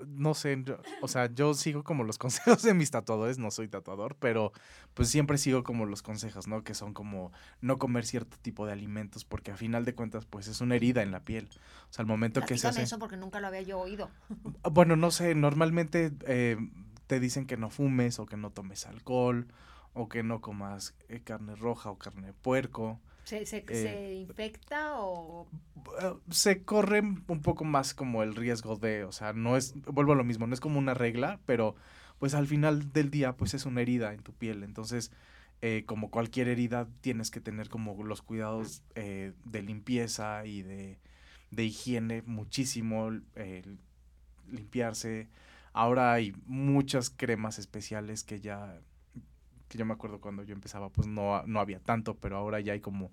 no sé, o sea, yo sigo como los consejos de mis tatuadores, no soy tatuador, pero pues siempre sigo como los consejos, ¿no? Que son como no comer cierto tipo de alimentos, porque a final de cuentas, pues es una herida en la piel. O sea, al momento que se hace... eso porque nunca lo había yo oído. Bueno, no sé, normalmente eh, te dicen que no fumes o que no tomes alcohol o que no comas eh, carne roja o carne de puerco. ¿Se, se, eh, infecta o...? Eh, se corre un poco más como el riesgo de, o sea, no es, vuelvo a lo mismo, no es como una regla, pero pues al final del día pues es una herida en tu piel, entonces como cualquier herida tienes que tener como los cuidados de limpieza y de, de higiene muchísimo, limpiarse, Ahora hay muchas cremas especiales que ya, que yo me acuerdo cuando yo empezaba, pues no, no había tanto, pero ahora ya hay como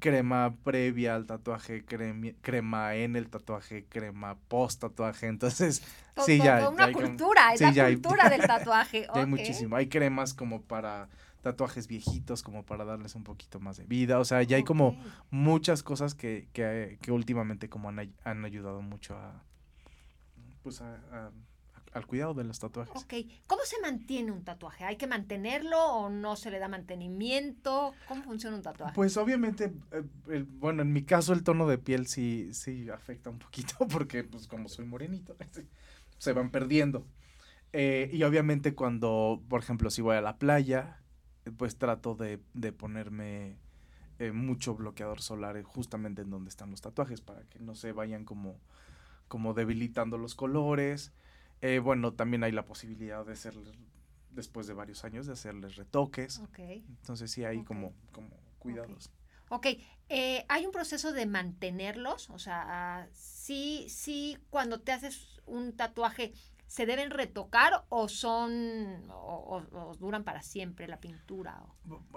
crema previa al tatuaje, crema, en el tatuaje, crema post tatuaje, entonces sí ya una cultura, es la cultura del tatuaje. hay muchísimo, hay cremas como para tatuajes viejitos como para darles un poquito más de vida, o sea, ya hay como muchas cosas que, que, que últimamente como han, han, ayudado mucho a pues a al cuidado de los tatuajes. Ok, ¿cómo se mantiene un tatuaje? ¿Hay que mantenerlo o no se le da mantenimiento? ¿Cómo funciona un tatuaje? Pues obviamente, eh, bueno, en mi caso el tono de piel sí, sí afecta un poquito porque pues como soy morenito, se van perdiendo. Eh, y obviamente cuando, por ejemplo, si voy a la playa, pues trato de, de ponerme eh, mucho bloqueador solar justamente en donde están los tatuajes para que no se vayan como, como debilitando los colores. Eh, bueno, también hay la posibilidad de hacer, después de varios años, de hacerles retoques. Entonces sí hay como, como cuidados. Ok, eh, hay un proceso de mantenerlos, o sea, sí, sí, cuando te haces un tatuaje, ¿se deben retocar o son, o, duran para siempre la pintura?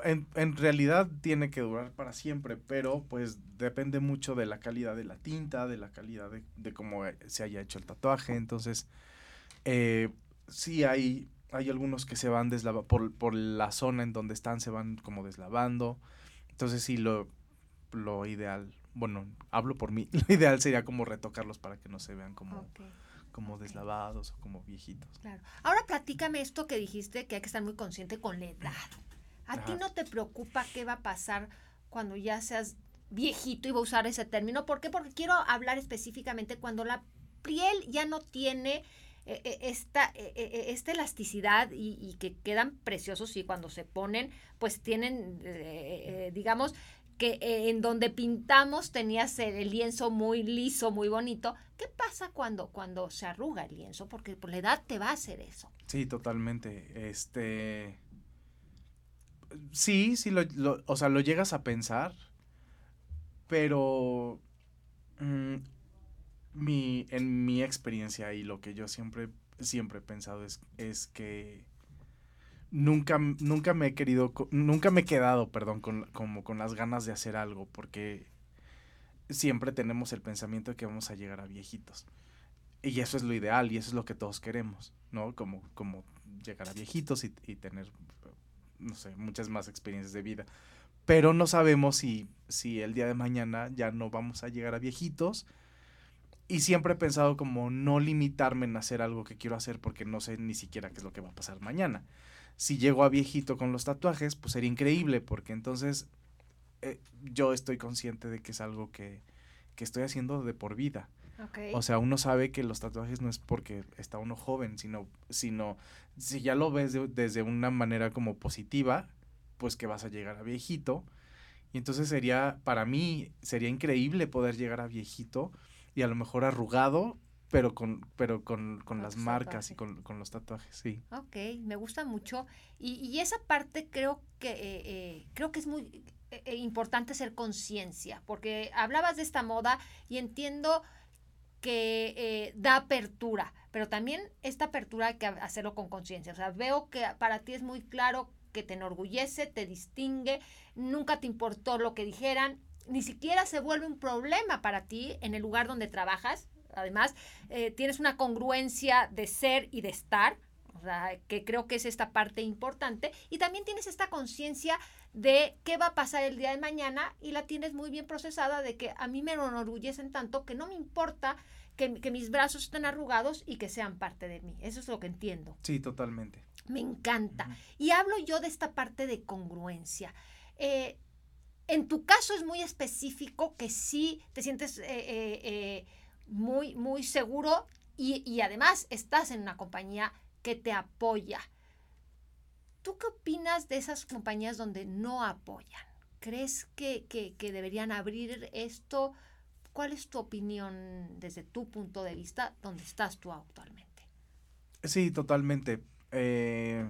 En, en, realidad tiene que durar para siempre, pero pues depende mucho de la calidad de la tinta, de la calidad de, de cómo se haya hecho el tatuaje, entonces eh, sí hay, hay algunos que se van deslavando, por, por la zona en donde están, se van como deslavando. Entonces sí, lo, lo ideal, bueno, hablo por mí, lo ideal sería como retocarlos para que no se vean como, como deslavados o como viejitos. Claro. Ahora platícame esto que dijiste, que hay que estar muy consciente con la edad. ¿A ti no te preocupa qué va a pasar cuando ya seas viejito y voy a usar ese término? ¿Por qué? Porque quiero hablar específicamente cuando la piel ya no tiene esta, e, esta elasticidad y, que quedan preciosos y cuando se ponen, pues tienen, eh, eh, digamos, que eh, en donde pintamos tenías el lienzo muy liso, muy bonito. ¿Qué pasa cuando, cuando se arruga el lienzo? Porque por la edad te va a hacer eso. Sí, totalmente. Este. Sí, sí, lo, o sea, lo llegas a pensar, pero mm, mi, en mi experiencia y lo que yo siempre, siempre he pensado es, es que nunca, nunca me he querido, nunca me he quedado, perdón, con, como con las ganas de hacer algo, porque siempre tenemos el pensamiento de que vamos a llegar a viejitos. Y eso es lo ideal y eso es lo que todos queremos, ¿no? Como, como llegar a viejitos y, y tener, no sé, muchas más experiencias de vida. Pero no sabemos si, si el día de mañana ya no vamos a llegar a viejitos. Y siempre he pensado como no limitarme en hacer algo que quiero hacer porque no sé ni siquiera qué es lo que va a pasar mañana si llego a viejito con los tatuajes, pues sería increíble, porque entonces eh, yo estoy consciente de que es algo que, que estoy haciendo de por vida. O sea, uno sabe que los tatuajes no es porque está uno joven, sino, sino si ya lo ves desde una manera como positiva, pues que vas a llegar a viejito. Y entonces sería, para mí, sería increíble poder llegar a viejito y a lo mejor arrugado pero con, pero con, con las marcas y con, con, los tatuajes, sí. Ok, me gusta mucho. Y, y esa parte creo que, eh, eh, creo que es muy eh, importante ser conciencia, porque hablabas de esta moda y entiendo que da apertura, pero también esta apertura hay que hacerlo con conciencia. O sea, veo que para ti es muy claro que te enorgullece, te distingue, nunca te importó lo que dijeran, ni siquiera se vuelve un problema para ti en el lugar donde trabajas, Además, eh, tienes una congruencia de ser y de estar, o sea, que creo que es esta parte importante. Y también tienes esta conciencia de qué va a pasar el día de mañana y la tienes muy bien procesada de que a mí me enorgullecen tanto que no me importa que, mis brazos estén arrugados y que sean parte de mí. Eso es lo que entiendo. Sí, totalmente. Me encanta. Y hablo yo de esta parte de congruencia. Eh, en tu caso es muy específico que sí te sientes... Eh, muy, muy seguro y, además estás en una compañía que te apoya. ¿Tú qué opinas de esas compañías donde no apoyan? ¿Crees que, deberían abrir esto? ¿Cuál es tu opinión desde tu punto de vista donde estás tú actualmente? Sí, totalmente. Eh,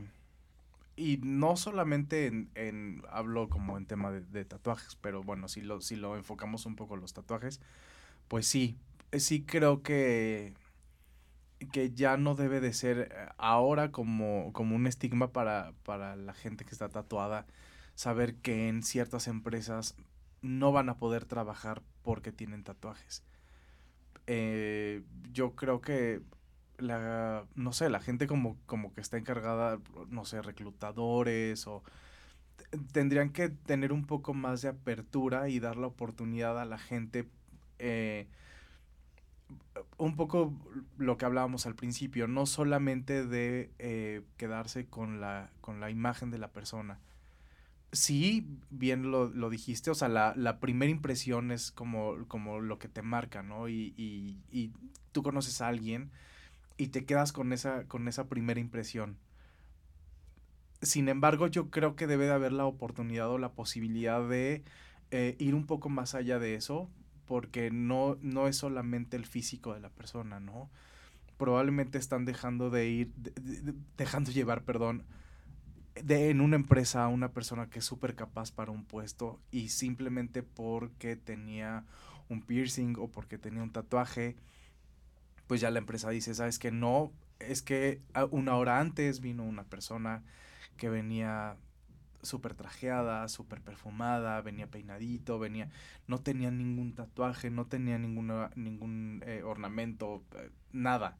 y no solamente en, hablo como en tema de, de, tatuajes, pero bueno, si lo, si lo enfocamos un poco los tatuajes, pues sí, sí creo que, que ya no debe de ser eh, ahora como, como un estigma para, para la gente que está tatuada, saber que en ciertas empresas no van a poder trabajar porque tienen tatuajes. Eh, yo creo que la, no sé, la gente como, como que está encargada, no sé, reclutadores o tendrían que tener un poco más de apertura y dar la oportunidad a la gente eh, un poco lo que hablábamos al principio, no solamente de eh, quedarse con la, con la imagen de la persona. Sí, bien lo, lo dijiste, o sea, la, la, primera impresión es como, como lo que te marca, ¿no? Y, y, y, tú conoces a alguien y te quedas con esa, con esa primera impresión. Sin embargo, yo creo que debe de haber la oportunidad o la posibilidad de eh, ir un poco más allá de eso, porque no, no es solamente el físico de la persona, ¿no? Probablemente están dejando de ir, dejando llevar, perdón, de, en una empresa a una persona que es súper capaz para un puesto y simplemente porque tenía un piercing o porque tenía un tatuaje, pues ya la empresa dice, sabes que no, es que una hora antes vino una persona que venía súper trajeada, súper perfumada, venía peinadito, venía, no tenía ningún tatuaje, no tenía ninguna, ningún eh, ornamento, eh, nada.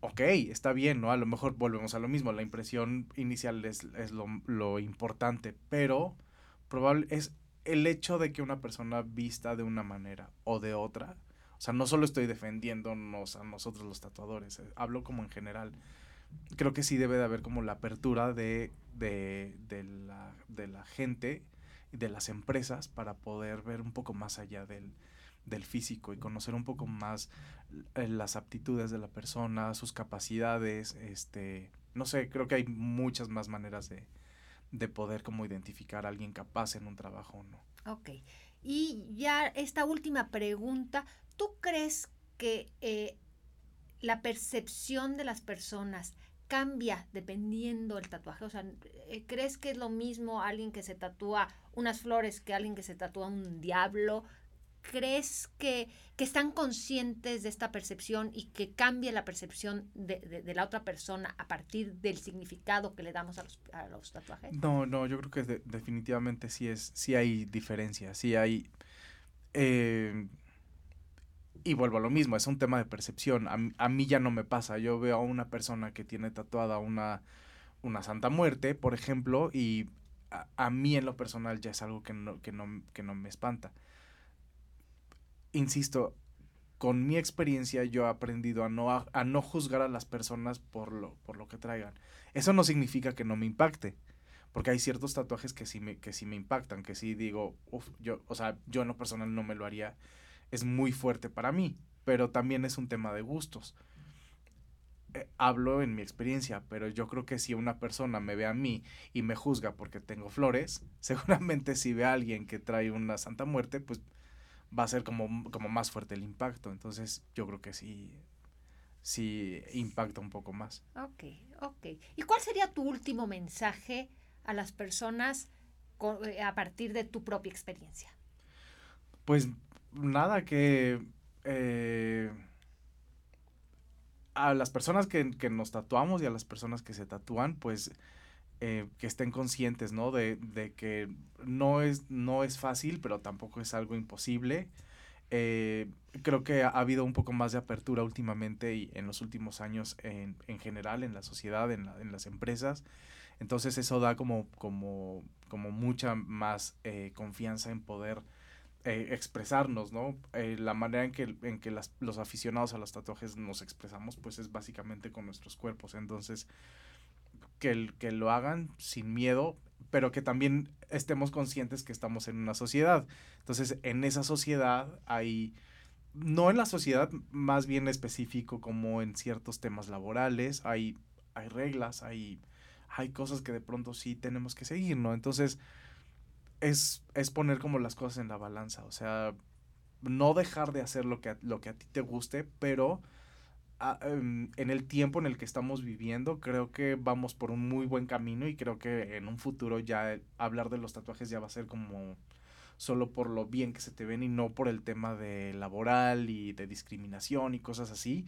Ok, está bien, ¿no? A lo mejor volvemos a lo mismo, la impresión inicial es, lo, lo, importante, pero probable es el hecho de que una persona vista de una manera o de otra, sea, no solo estoy defendiéndonos a nosotros los tatuadores, eh, hablo como en general creo que sí debe de haber como la apertura de, de, de, la, de la gente y de las empresas para poder ver un poco más allá del, del físico y conocer un poco más eh, las aptitudes de la persona, sus capacidades, este, no sé, creo que hay muchas más maneras de, de poder como identificar a alguien capaz en un trabajo o no. Ok. Y ya esta última pregunta, ¿tú crees que eh, la percepción de las personas cambia dependiendo del tatuaje? O sea, eh, ¿crees que es lo mismo alguien que se tatúa unas flores que alguien que se tatúa un diablo? ¿Crees que, están conscientes de esta percepción y que cambia la percepción de, la otra persona a partir del significado que le damos a los, a los tatuajes? No, no, yo creo que definitivamente sí, es, sí hay diferencia, sí hay... Eh, y vuelvo a lo mismo, es un tema de percepción. A, mí ya no me pasa. Yo veo a una persona que tiene tatuada una, una Santa Muerte, por ejemplo, y a, mí en lo personal ya es algo que no, que no, que no me espanta insisto, con mi experiencia yo he aprendido a no, a, no juzgar a las personas por lo, por lo que traigan. Eso no significa que no me impacte, porque hay ciertos tatuajes que sí me, que sí me impactan, que sí digo, yo, o sea, yo en lo personal no me lo haría, es muy fuerte para mí, pero también es un tema de gustos. Eh, hablo en mi experiencia, pero yo creo que si una persona me ve a mí y me juzga porque tengo flores, seguramente si ve a alguien que trae una Santa Muerte, pues va a ser como, como más fuerte el impacto. Entonces yo creo que sí, sí impacta un poco más. Ok, ok. ¿Y cuál sería tu último mensaje a las personas eh, a partir de tu propia experiencia? Pues nada, que eh, a las personas que, que, nos tatuamos y a las personas que se tatúan, pues eh, que estén conscientes, ¿no? De, que no es, no es fácil, pero tampoco es algo imposible. Eh, creo que ha, habido un poco más de apertura últimamente y en los últimos años en, general, en la sociedad, en, las empresas. Entonces eso da como, como, como mucha más eh, confianza en poder expresarnos, ¿no? la manera en que, en que los aficionados a los tatuajes nos expresamos, pues es básicamente con nuestros cuerpos. Entonces, que, que lo hagan sin miedo, pero que también estemos conscientes que estamos en una sociedad. Entonces, en esa sociedad hay, no en la sociedad más bien específico como en ciertos temas laborales, hay, hay reglas, hay, hay cosas que de pronto sí tenemos que seguir, ¿no? Entonces, es, es poner como las cosas en la balanza, o sea, no dejar de hacer lo que, lo que a ti te guste, pero Em, en el tiempo en el que estamos viviendo, creo que vamos por un muy buen camino y creo que en un futuro ya hablar de los tatuajes ya va a ser como solo por lo bien que se te ven y no por el tema de laboral y de discriminación y cosas así.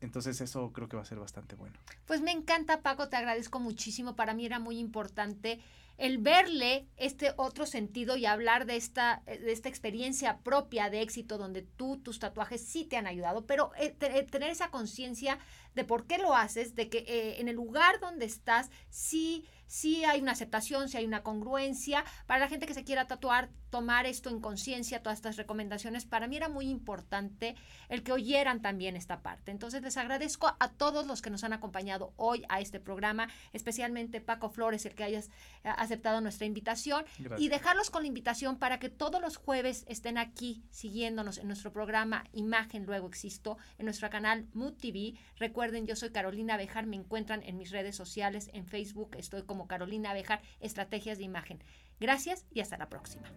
Entonces eso creo que va a ser bastante bueno. Pues me encanta Paco, te agradezco muchísimo. Para mí era muy importante el verle este otro sentido y hablar de esta, de esta experiencia propia de éxito donde tú, tus tatuajes sí te han ayudado, pero eh, eh, tener esa conciencia de por qué lo haces, de que eh, en el lugar donde estás sí si hay una aceptación, si hay una congruencia. Para la gente que se quiera tatuar, tomar esto en conciencia, todas estas recomendaciones, para mí era muy importante el que oyeran también esta parte. Entonces les agradezco a todos los que nos han acompañado hoy a este programa, especialmente Paco Flores, el que hayas eh, aceptado nuestra invitación y dejarlos con la invitación para que todos los jueves estén aquí siguiéndonos en nuestro programa Imagen Luego Existo, en nuestro canal Mood TV. Recuerden, yo soy Carolina Bejar, me encuentran en mis redes sociales, en Facebook, estoy como Carolina Bejar, Estrategias de Imagen. Gracias y hasta la próxima.